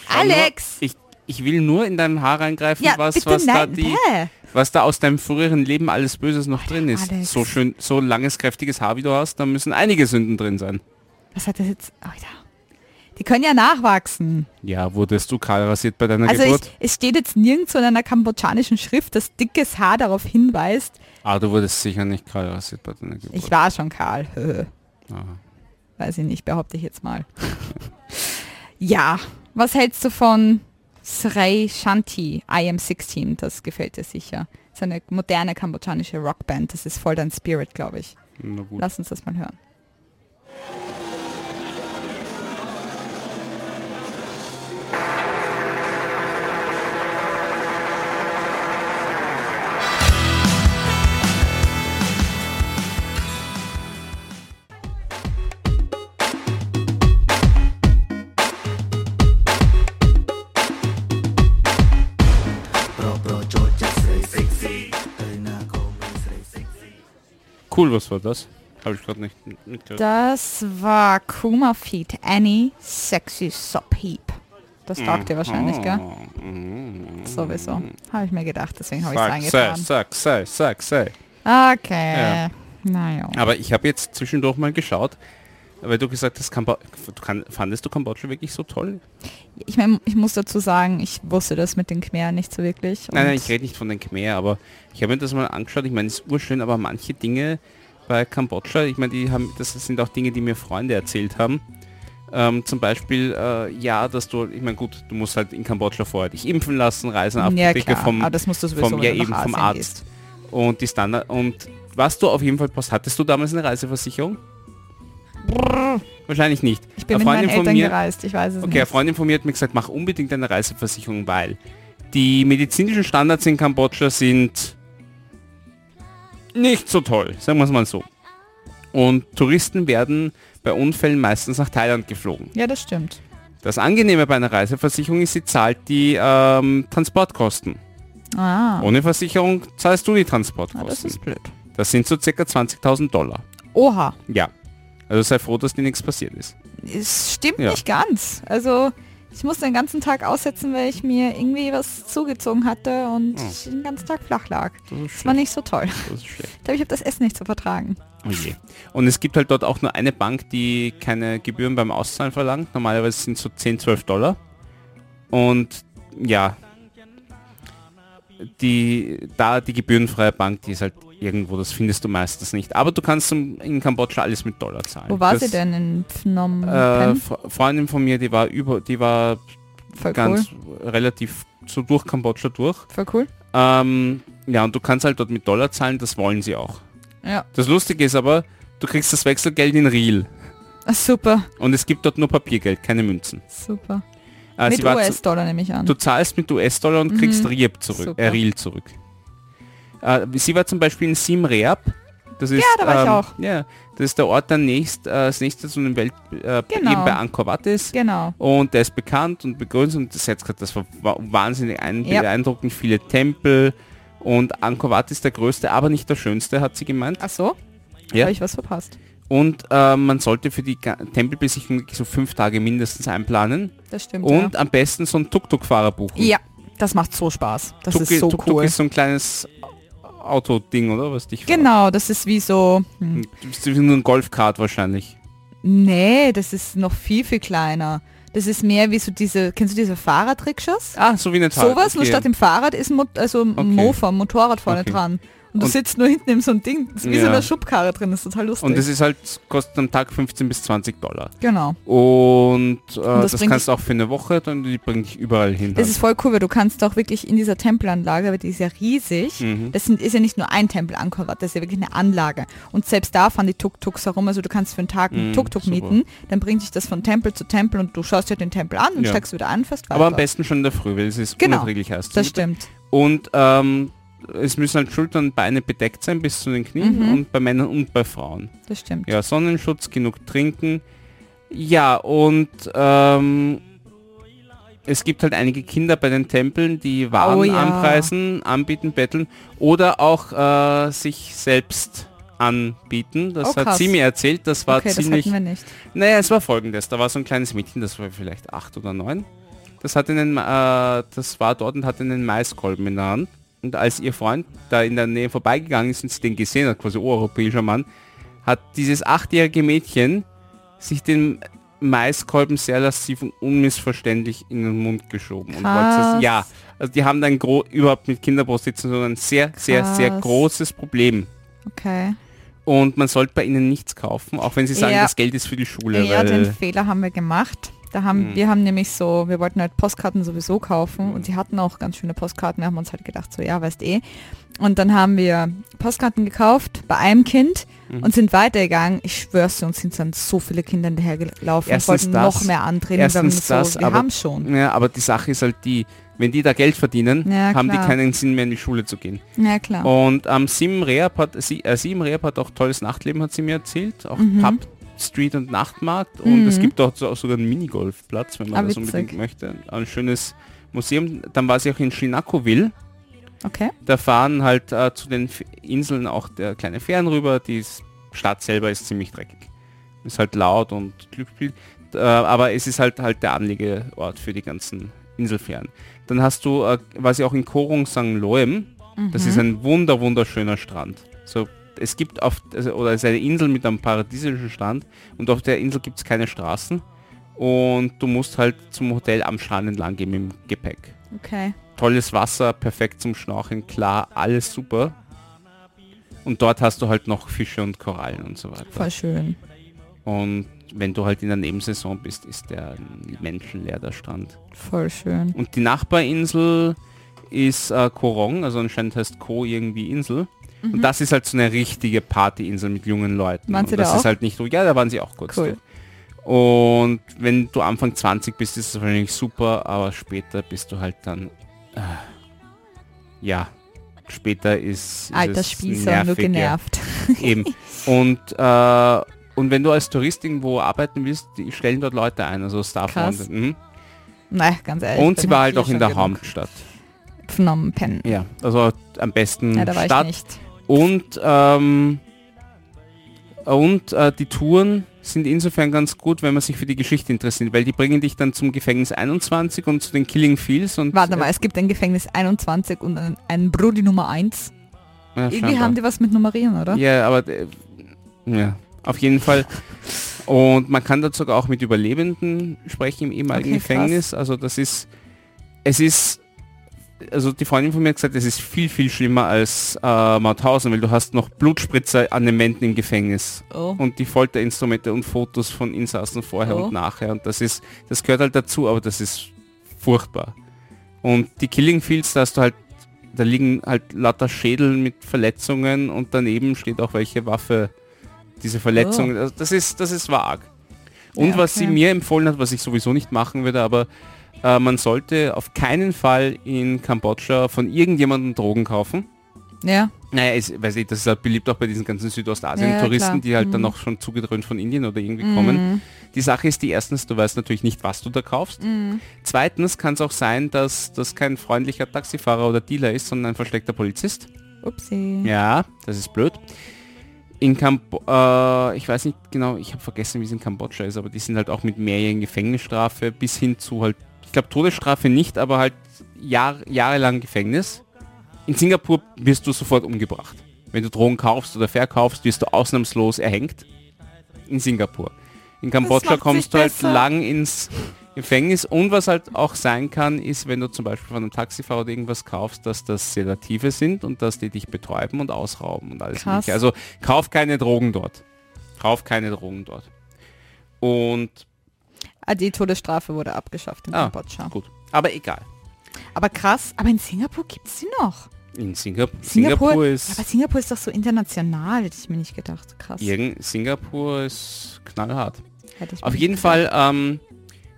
Nur, Alex! Ich, ich will nur in deinem Haar reingreifen, Ja, was, was da die, Bäh. was da aus deinem früheren Leben alles Böses noch drin ist. Alex. So schön, so langes, kräftiges Haar wie du hast, da müssen einige Sünden drin sein. Was hat das jetzt... Alter. Die können ja nachwachsen. Ja, wurdest du kahl rasiert bei deiner Also Geburt? es steht jetzt nirgendwo in einer kambodschanischen Schrift, dass dickes Haar darauf hinweist. ah, du wurdest sicher nicht kahl rasiert bei deiner Geburt. Ich war schon kahl. Aha. Weiß ich nicht, behaupte ich jetzt mal. ja, was hältst du von Srey Shanti, I Am 16? Das gefällt dir sicher. Das ist eine moderne kambodschanische Rockband. Das ist voll dein Spirit, glaube ich. Na gut. Lass uns das mal hören. Cool, was war das? Habe ich gerade nicht mitgehört. Das war Kuma Feet, Annie Sexy Sop Heap. Das taugt dir wahrscheinlich, gell? Mhm. Sowieso. Habe ich mir gedacht, deswegen habe ich es Sag, eingetragen. sag, sag, sag, sag. Okay. Ja. Naja. Aber ich habe jetzt zwischendurch mal geschaut, weil du gesagt hast, Kambo du kann, fandest du Kambodscha wirklich so toll? Ich meine, ich muss dazu sagen, ich wusste das mit den Khmer nicht so wirklich. Nein, nein, ich rede nicht von den Khmer, aber ich habe mir das mal angeschaut. Ich meine, es ist urschön, aber manche Dinge bei Kambodscha, ich meine, die haben, das sind auch Dinge, die mir Freunde erzählt haben. Ähm, zum Beispiel, äh, ja, dass du, ich meine, gut, du musst halt in Kambodscha vorher dich impfen lassen, reisen, ja, Apotheke vom, aber das musst du vom, ja eben vom Arzt. gehst. Und die Standard, und was du auf jeden Fall brauchst, hattest du damals eine Reiseversicherung? Wahrscheinlich nicht. Ich bin Eine mit meinen Freundin Eltern mir- gereist, ich weiß es Okay, eine nicht. Freundin von mir hat mir gesagt, mach unbedingt eine Reiseversicherung, weil Die medizinischen Standards in Kambodscha sind nicht so toll, sagen wir es mal so. Und Touristen werden bei Unfällen meistens nach Thailand geflogen. Ja, das stimmt. Das Angenehme bei einer Reiseversicherung ist, sie zahlt die ähm, Transportkosten. Ah, Ohne Versicherung zahlst du die na, das Transportkosten. ist blöd. Das sind so circa 20.000 Dollar. Oha, Ja. Also sei froh, dass dir nichts passiert ist. es stimmt Ja. nicht ganz. Also ich musste den ganzen Tag aussetzen, weil ich mir irgendwie was zugezogen hatte und Oh. den ganzen Tag flach lag. Das Das war nicht so toll. Ich glaube, ich habe das Essen nicht so vertragen. Oh. Und es gibt halt dort auch nur eine Bank, die keine Gebühren beim Auszahlen verlangt. Normalerweise sind es so 10, 12 Dollar. Und ja, die, da die gebührenfreie Bank, die ist halt irgendwo, das findest du meistens nicht. Aber du kannst in Kambodscha alles mit Dollar zahlen. Wo war das, sie denn? In Phnom Äh, Penh? Fre- Freundin von mir, die war über, die war Voll ganz cool. relativ so durch Kambodscha durch. Voll cool. Ähm, ja, und du kannst halt dort mit Dollar zahlen, das wollen sie auch. Ja. Das Lustige ist aber, du kriegst das Wechselgeld in Riel. Super, Und es gibt dort nur Papiergeld, keine Münzen. super. Äh, Mit US-Dollar nehme ich an. du zahlst mit US-Dollar und kriegst Mhm. Rieb zurück, äh, Riel zurück. Äh, sie war zum Beispiel in Siem Reap. Das ist, da war ich ähm, auch. Ja, das ist der Ort, der nächst, äh, das nächste zu dem Welt, äh, Genau. eben bei Angkor Wat ist. Genau. Und der ist bekannt und begründet und das, jetzt, das war wa- wahnsinnig ein, Ja. beeindruckend, viele Tempel und Angkor Wat ist der größte, aber nicht der schönste, hat sie gemeint. Ach so? Ja. Habe ich was verpasst? Und äh, man sollte für die Tempelbesichtigung so fünf Tage mindestens einplanen Das stimmt. und am besten so einen Tuk-Tuk-Fahrer buchen. ja. ja, das macht so Spaß. Das Tuk ist so Tuk-Tuk cool. ist so ein kleines Autoding, oder? Was dich. Genau, das ist wie so... Hm. Das ist wie nur ein Golfkart wahrscheinlich. Nee, das ist noch viel, viel kleiner. Das ist mehr wie so diese, kennst du diese Fahrradrikschaus? Ah, so wie eine Tat. Sowas, nur okay. statt dem Fahrrad ist ein Mo also Okay. Mofa, Motorrad vorne Okay. dran. Und du Und- sitzt nur hinten in so einem Ding, das ist wie so Ja. eine Schubkarre drin, das ist total lustig. Und das ist halt, kostet am Tag 15 bis 20 Dollar. genau. Und, äh, das das, bringt kannst du auch für eine Woche, dann die bringt dich überall hin. Das ist voll cool, weil du kannst auch wirklich in dieser Tempelanlage, weil die ist ja riesig, Mhm. das sind, ist ja nicht nur ein Tempel Angkor das ist ja wirklich eine Anlage. Und selbst da fahren die Tuk-Tuks herum, also du kannst für einen Tag einen Mhm, Tuk-Tuk mieten, dann bringt dich das von Tempel zu Tempel und du schaust dir den Tempel an und Ja. steigst wieder an, fährst weiter. Aber am besten schon in der Früh, weil es ist Genau. unerträglich heiß. Das stimmt. Und ähm, es müssen halt Schultern und Beine bedeckt sein bis zu den Knien Mhm. und bei Männern und bei Frauen. Das stimmt. Ja, Sonnenschutz, genug trinken. Ja, und ähm, es gibt halt einige Kinder bei den Tempeln, die Waren Oh ja. anpreisen, anbieten, betteln oder auch äh, sich selbst anbieten. Das Oh, hat sie mir erzählt. Das war okay, das ziemlich... wir nicht. Naja, es war folgendes. Da war so ein kleines Mädchen, das war vielleicht acht oder neun. Das, hat einen, äh, das war dort und hatte einen Maiskolben in der Hand. Und als ihr Freund da in der Nähe vorbeigegangen ist und sie den gesehen hat, quasi europäischer Mann, hat dieses achtjährige Mädchen sich den Maiskolben sehr lasziv und unmissverständlich in den Mund geschoben. Und Krass. es, ja, also die haben dann überhaupt mit Kinderprostitution ein sehr, sehr, sehr Krass. großes Problem. Okay. Und man sollte bei ihnen nichts kaufen, auch wenn sie sagen, Ja. das Geld ist für die Schule. Ja, den Fehler haben wir gemacht. Da haben, Mhm. Wir haben nämlich so, wir wollten halt Postkarten sowieso kaufen und sie hatten auch ganz schöne Postkarten. Wir haben uns halt gedacht, so ja, weißt eh. Und dann haben wir Postkarten gekauft bei einem Kind Mhm. und sind weitergegangen. Ich schwör's dir, uns sind dann so viele Kinder hinterhergelaufen und Erstens wollten das, noch mehr antreten. Wir haben erstens so, das, wir aber- haben schon. Ja, aber die Sache ist halt die, wenn die da Geld verdienen, Ja, haben die keinen Sinn mehr in die Schule zu gehen. Ja, klar. Und am Sim Reap hat sie, äh, Sim Reap hat auch tolles Nachtleben, hat sie mir erzählt, auch Mhm. Pub, Street und Nachtmarkt und Mhm. es gibt dort so, auch sogar einen Minigolfplatz, wenn man Ah, das witzig. unbedingt möchte. Ein schönes Museum. Dann war sie auch in Shinakuville. Okay. Da fahren halt äh, zu den Inseln auch der kleine Fähren rüber. Die Stadt selber ist ziemlich dreckig. Ist halt laut und Glücksspiel. Äh, aber es ist halt halt der Anlegeort für die ganzen Inselfähren. Dann hast du, äh, war sie auch in Korong St. Loem. Das Mhm. ist ein wunder wunderschöner Strand. So, es gibt auf, also, oder es ist eine Insel mit einem paradiesischen Strand und auf der Insel gibt es keine Straßen und du musst halt zum Hotel am Strand entlang gehen im Gepäck Okay. tolles Wasser, perfekt zum Schnorcheln, klar, alles super. Und dort hast du halt noch Fische und Korallen und so weiter. Voll schön. Und wenn du halt in der Nebensaison bist, ist der menschenleer, der Strand. Voll schön. Und die Nachbarinsel ist äh, Korong, also anscheinend heißt Ko irgendwie Insel. Und das ist halt so eine richtige Partyinsel mit jungen Leuten. Mhm. Waren Sie und das da ist auch? halt nicht so, ja, da waren sie auch kurz. Cool. Und wenn du Anfang 20 bist, ist es wahrscheinlich super, aber später bist du halt dann, äh, ja, später ist, ist Alter Spießer, nur ja. genervt. Eben. Und, äh, und wenn du als Tourist irgendwo arbeiten willst, die stellen dort Leute ein, also Starfreunde. Krass. Mhm. Nein, ganz ehrlich. Und sie war halt eh auch in der genug. Hauptstadt. Phnom Penh. Ja, also am besten Ja, da war Stadt. Und, ähm, und äh, die Touren sind insofern ganz gut, wenn man sich für die Geschichte interessiert, weil die bringen dich dann zum Gefängnis 21 und zu den Killing Fields und Warte mal, es gibt ein Gefängnis 21 und ein, ein Brudi Nummer 1. ja, Irgendwie haben die was mit Nummerieren, oder? Ja, aber äh, ja, auf jeden Fall. Und man kann dort sogar auch mit Überlebenden sprechen im ehemaligen Okay, krass. Gefängnis. Also das ist, es ist, also die Freundin von mir hat gesagt, es ist viel, viel schlimmer als äh, Mauthausen, weil du hast noch Blutspritzer an den Wänden im Gefängnis Oh. und die Folterinstrumente und Fotos von Insassen vorher Oh. und nachher. Und das ist, das gehört halt dazu, aber das ist furchtbar. Und die Killing Fields, da hast du halt, da liegen halt lauter Schädel mit Verletzungen und daneben steht auch welche Waffe, diese Verletzungen. Also das ist, das ist vag. Und Ja, was sie okay. mir empfohlen hat, was ich sowieso nicht machen würde, aber äh, man sollte auf keinen Fall in Kambodscha von irgendjemandem Drogen kaufen. Ja. Naja, es, weiß ich, das ist halt beliebt auch bei diesen ganzen Ja, ja, Südostasien-Touristen, klar. die halt dann Mhm. noch schon zugedröhnt von Indien oder irgendwie kommen. Die Sache ist die erstens, du weißt natürlich nicht, was du da kaufst. Mhm. Zweitens kann es auch sein, dass das kein freundlicher Taxifahrer oder Dealer ist, sondern ein versteckter Polizist. Upsi. Ja, das ist blöd. In Kambo äh, ich weiß nicht genau, ich habe vergessen, wie es in Kambodscha ist, aber die sind halt auch mit mehrjährigen Gefängnisstrafe bis hin zu halt, glaube Todesstrafe nicht, aber halt Jahr, jahrelang Gefängnis. In Singapur wirst du sofort umgebracht. Wenn du Drogen kaufst oder verkaufst, wirst du ausnahmslos erhängt. In Singapur. In Kambodscha kommst du halt besser. lang ins Gefängnis und was halt auch sein kann, ist, wenn du zum Beispiel von einem Taxifahrer oder irgendwas kaufst, dass das Sedative sind und dass die dich betäuben und ausrauben und alles. Also kauf keine Drogen dort. Kauf keine Drogen dort. Und die Todesstrafe wurde abgeschafft in Ah. Kambodscha. gut. Aber egal. Aber krass, aber in Singapur gibt es sie noch. In Singapur, Singapur, Singapur Ja, ist aber Singapur ist doch so international, hätte ich mir nicht gedacht. Krass. irgend, Singapur ist knallhart. Hätte ich mir Auf jeden. Fall, ähm,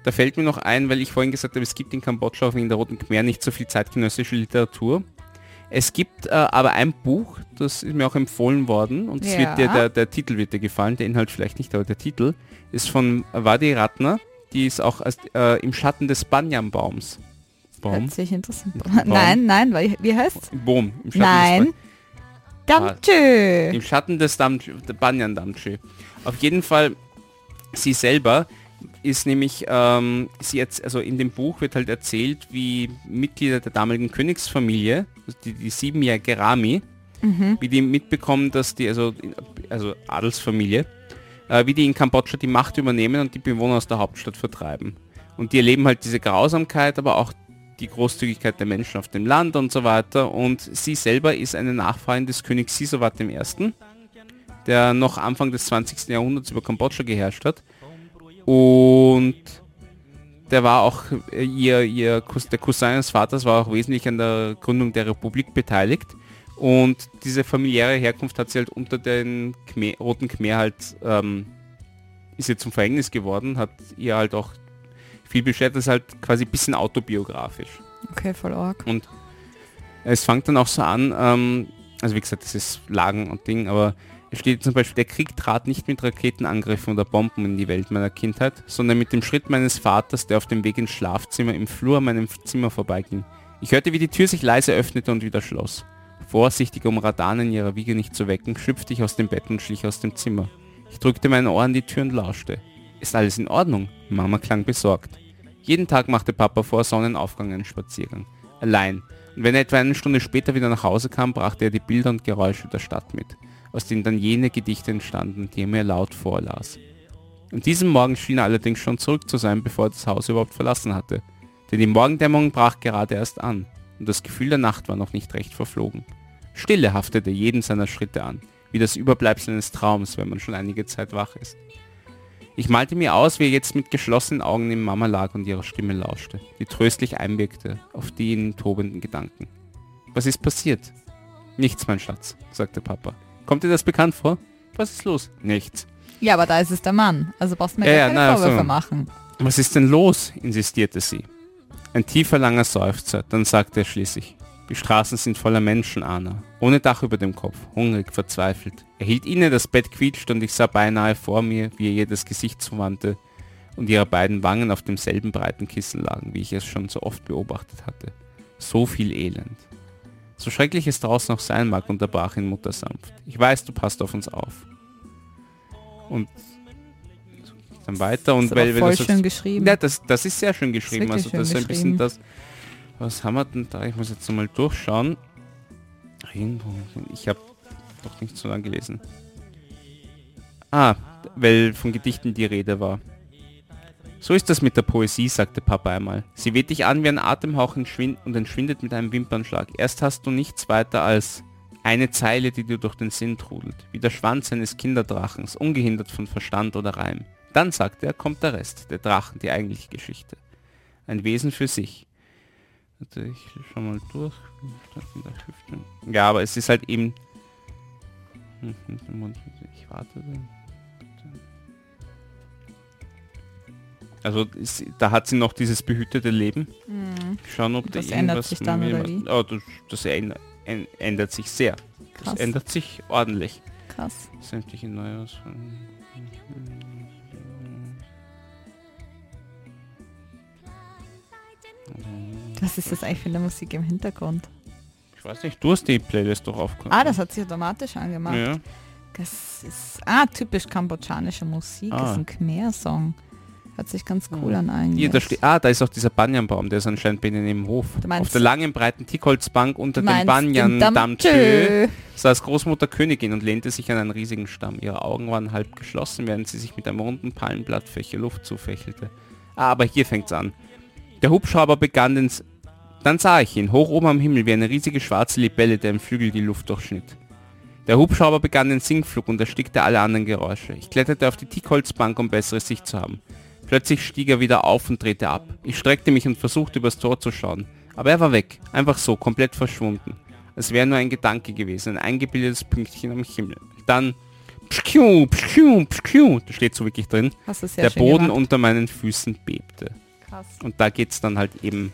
da fällt mir noch ein, weil ich vorhin gesagt habe, es gibt in Kambodscha wegen der Roten Khmer nicht so viel zeitgenössische Literatur. Es gibt äh, aber ein Buch, das ist mir auch empfohlen worden und Ja. wird dir, der, der Titel wird dir gefallen, der Inhalt vielleicht nicht, aber der Titel ist von Wadi Ratner, die ist auch als, äh, im Schatten des Banyanbaums. Baum? Hört sich interessant. Baum. Nein, nein, weil, wie heißt Boom. Im Schatten Nein. Damtschö. Im Schatten des Damtschö, Banyan Damtschö. Auf jeden Fall, sie selber ist nämlich, ähm, sie jetzt, also in dem Buch wird halt erzählt, wie Mitglieder der damaligen Königsfamilie, also die, die siebenjährige Rami, wie die mitbekommen, dass die, also, also Adelsfamilie, äh, wie die in Kambodscha die Macht übernehmen und die Bewohner aus der Hauptstadt vertreiben. Und die erleben halt diese Grausamkeit, aber auch die Großzügigkeit der Menschen auf dem Land und so weiter. Und sie selber ist eine Nachfahrin des Königs Sisowat I., der noch Anfang des 20. Jahrhunderts über Kambodscha geherrscht hat. Und der war auch, äh, ihr, ihr, der Cousin des Vaters war auch wesentlich an der Gründung der Republik beteiligt. Und diese familiäre Herkunft hat sie halt unter den Khmer, Roten Khmer halt, ähm, ist ihr zum Verhängnis geworden, hat ihr halt auch viel beschert, das ist halt quasi ein bisschen autobiografisch. Okay, voll arg. Und es fängt dann auch so an, ähm, also wie gesagt, das ist Lagen und Ding, aber es steht zum Beispiel, der Krieg trat nicht mit Raketenangriffen oder Bomben in die Welt meiner Kindheit, sondern mit dem Schritt meines Vaters, der auf dem Weg ins Schlafzimmer im Flur an meinem Zimmer vorbeiging. Ich hörte, wie die Tür sich leise öffnete und wieder schloss. Vorsichtig, um Radan in ihrer Wiege nicht zu wecken, schlüpfte ich aus dem Bett und schlich aus dem Zimmer. Ich drückte mein Ohr an die Tür und lauschte. Ist alles in Ordnung? Mama klang besorgt. Jeden Tag machte Papa vor Sonnenaufgang einen Spaziergang. Allein. Und wenn er etwa eine Stunde später wieder nach Hause kam, brachte er die Bilder und Geräusche der Stadt mit, aus denen dann jene Gedichte entstanden, die er mir laut vorlas. An diesem Morgen schien er allerdings schon zurück zu sein, bevor er das Haus überhaupt verlassen hatte. Denn die Morgendämmerung brach gerade erst an und das Gefühl der Nacht war noch nicht recht verflogen. Stille haftete jeden seiner Schritte an, wie das Überbleibsel eines Traums, wenn man schon einige Zeit wach ist. Ich malte mir aus, wie er jetzt mit geschlossenen Augen neben Mama lag und ihrer Stimme lauschte, die tröstlich einwirkte auf die in ihm tobenden Gedanken. Was ist passiert? Nichts, mein Schatz, sagte Papa. Kommt dir das bekannt vor? Was ist los? Nichts. Ja, aber da ist es der Mann. Also brauchst du mir Ja, gar ja, keine na, Vorwürfe so. machen. Was ist denn los? insistierte sie. Ein tiefer, langer Seufzer, dann sagte er schließlich, Die Straßen sind voller Menschen, Anna. Ohne Dach über dem Kopf, hungrig, verzweifelt. Er hielt inne, das Bett quietscht und ich sah beinahe vor mir, wie er ihr das Gesicht zuwandte und ihre beiden Wangen auf demselben breiten Kissen lagen, wie ich es schon so oft beobachtet hatte. So viel Elend. So schrecklich es draußen auch sein mag, unterbrach ihn Mutter sanft. Ich weiß, du passt auf uns auf. Und dann weiter und Das weil, voll das schön geschrieben. Ja, das, das ist sehr schön geschrieben. wirklich Also das ist ein bisschen das. Was haben wir denn da? Ich muss jetzt mal durchschauen. Irgendwo. Ich habe doch nicht so lange gelesen. Ah, weil von Gedichten die Rede war. So ist das mit der Poesie, sagte Papa einmal. Sie weht dich an wie ein Atemhauch und entschwindet mit einem Wimpernschlag. Erst hast du nichts weiter als eine Zeile, die dir durch den Sinn trudelt, wie der Schwanz eines Kinderdrachens, ungehindert von Verstand oder Reim. Dann, sagte er, kommt der Rest, der Drachen, die eigentliche Geschichte. Ein Wesen für sich. Warte, ich schau mal durch. Ja, aber es ist halt eben... Ich warte. Also ist, da hat sie noch dieses behütete Leben. Schauen, ob Und da das ändert sich dann, oder irgendwas- Oh, das, das ändert, ändert sich sehr. Das Krass. ändert sich ordentlich. Krass. Sämtliche Neues. Was ist das eigentlich für eine Musik im Hintergrund? Ich weiß nicht, du hast die Playlist doch aufgehört. Ah, das hat sich automatisch angemacht. ja. Das ist ah, typisch kambodschanische Musik. Das Ah. ist ein Khmer-Song. Hört sich ganz cool an eigentlich. Hier, da steht, ah, da ist auch dieser Banyanbaum, der ist anscheinend bei Ihnen im Hof. Auf der langen, breiten Tickholzbank unter dem Banyan-Dammtö Dammtö. saß Großmutter Königin und lehnte sich an einen riesigen Stamm. Ihre Augen waren halb geschlossen, während sie sich mit einem runden Palmenblatt Luft zufächelte. Ah, aber hier fängt's an. Der Hubschrauber begann den... S Dann sah ich ihn, hoch oben am Himmel, wie eine riesige schwarze Libelle, der im Flügel die Luft durchschnitt. Der Hubschrauber begann den Sinkflug und erstickte alle anderen Geräusche. Ich kletterte auf die Tickholzbank, um bessere Sicht zu haben. Plötzlich stieg er wieder auf und drehte ab. Ich streckte mich und versuchte übers Tor zu schauen. Aber er war weg. Einfach so, komplett verschwunden. Es wäre nur ein Gedanke gewesen, ein eingebildetes Pünktchen am Himmel. Dann... Pschkiu, pschkiu, pschkiu, da steht so wirklich drin. Der Boden gemacht. unter meinen Füßen bebte. Krass. Und da geht's dann halt eben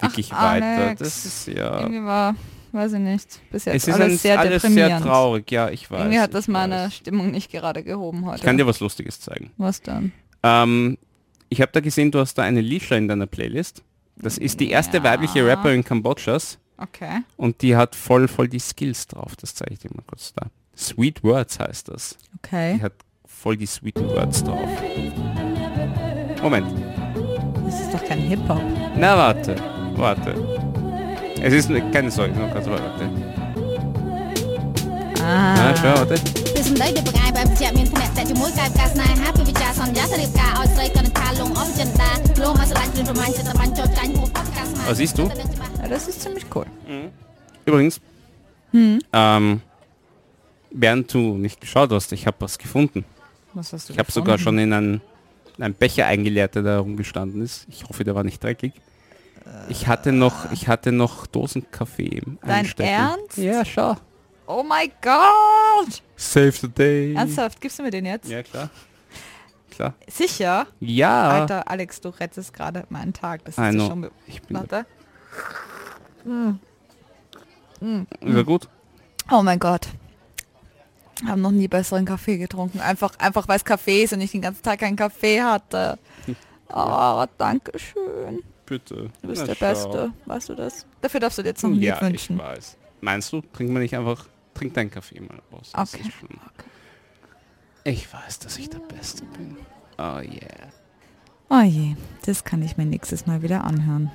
wirklich Ach, weiter. Das ist ja... Irgendwie war, weiß ich nicht, bis jetzt Es ist alles ein, sehr alles sehr traurig, ja, ich weiß. Irgendwie hat ich das meine weiß. Stimmung nicht gerade gehoben heute. Ich kann dir was Lustiges zeigen. was dann? Ähm, ich habe da gesehen, du hast da eine Lisha in deiner Playlist. Das ist die erste Ja. weibliche Rapperin Kambodschas Okay. und die hat voll voll die Skills drauf. Das zeige ich dir mal kurz da. Sweet Words heißt das. Okay. Die hat voll die Sweet Words drauf. Moment. Das ist doch kein Hip-Hop. Na warte, warte. Es ist ne- keine Sorge, nur ganz warte. Ah. Na, schau, warte. ពីសម្ដីដែលបង្អាយបែបជាក់មានភ្នាក់តែជាមួយកាយផ្កាស្នេហាពីវិចារសន្យាទៅរៀបការឲ្យស្រីក៏នឹងថាលងអស់ចិន្តាលោកមកស្រឡាញ់គ្រឿងប្រមាញ់ចិត្តបាញ់ចូលចាញ់ហួសផ្កាស្មា Was siehst du? Ja, das ist ziemlich cool. Übrigens, Hm. ähm, während du nicht geschaut hast, ich habe was gefunden. Was hast du Ich habe sogar schon in einen, in einen Becher eingeleert, der da rumgestanden ist. Ich hoffe, der war nicht dreckig. Ich hatte noch, ich hatte noch Dosenkaffee im Dein Einstecken. Ernst? Ja, schau. Oh my God! Save the day. Ernsthaft, gibst du mir den jetzt? Ja, klar. Klar. Sicher? Ja. Alter, Alex, du rettest gerade meinen Tag. Das ist schon... Ich bin Warte. Ist er gut? Oh mein Gott. Ich habe noch nie besseren Kaffee getrunken. Einfach, einfach weil es Kaffee ist und ich den ganzen Tag keinen Kaffee hatte. Oh, danke schön. Bitte. Du bist Na, der schau. Beste. Weißt du das? Dafür darfst du dir jetzt noch ein Lied Ja, ich wünschen. weiß. Meinst du, trinkt man nicht einfach, trink deinen Kaffee mal aus. Das Okay. schon- Ich weiß, dass ich der Beste bin. Oh yeah. Oh je, das kann ich mir nächstes Mal wieder anhören.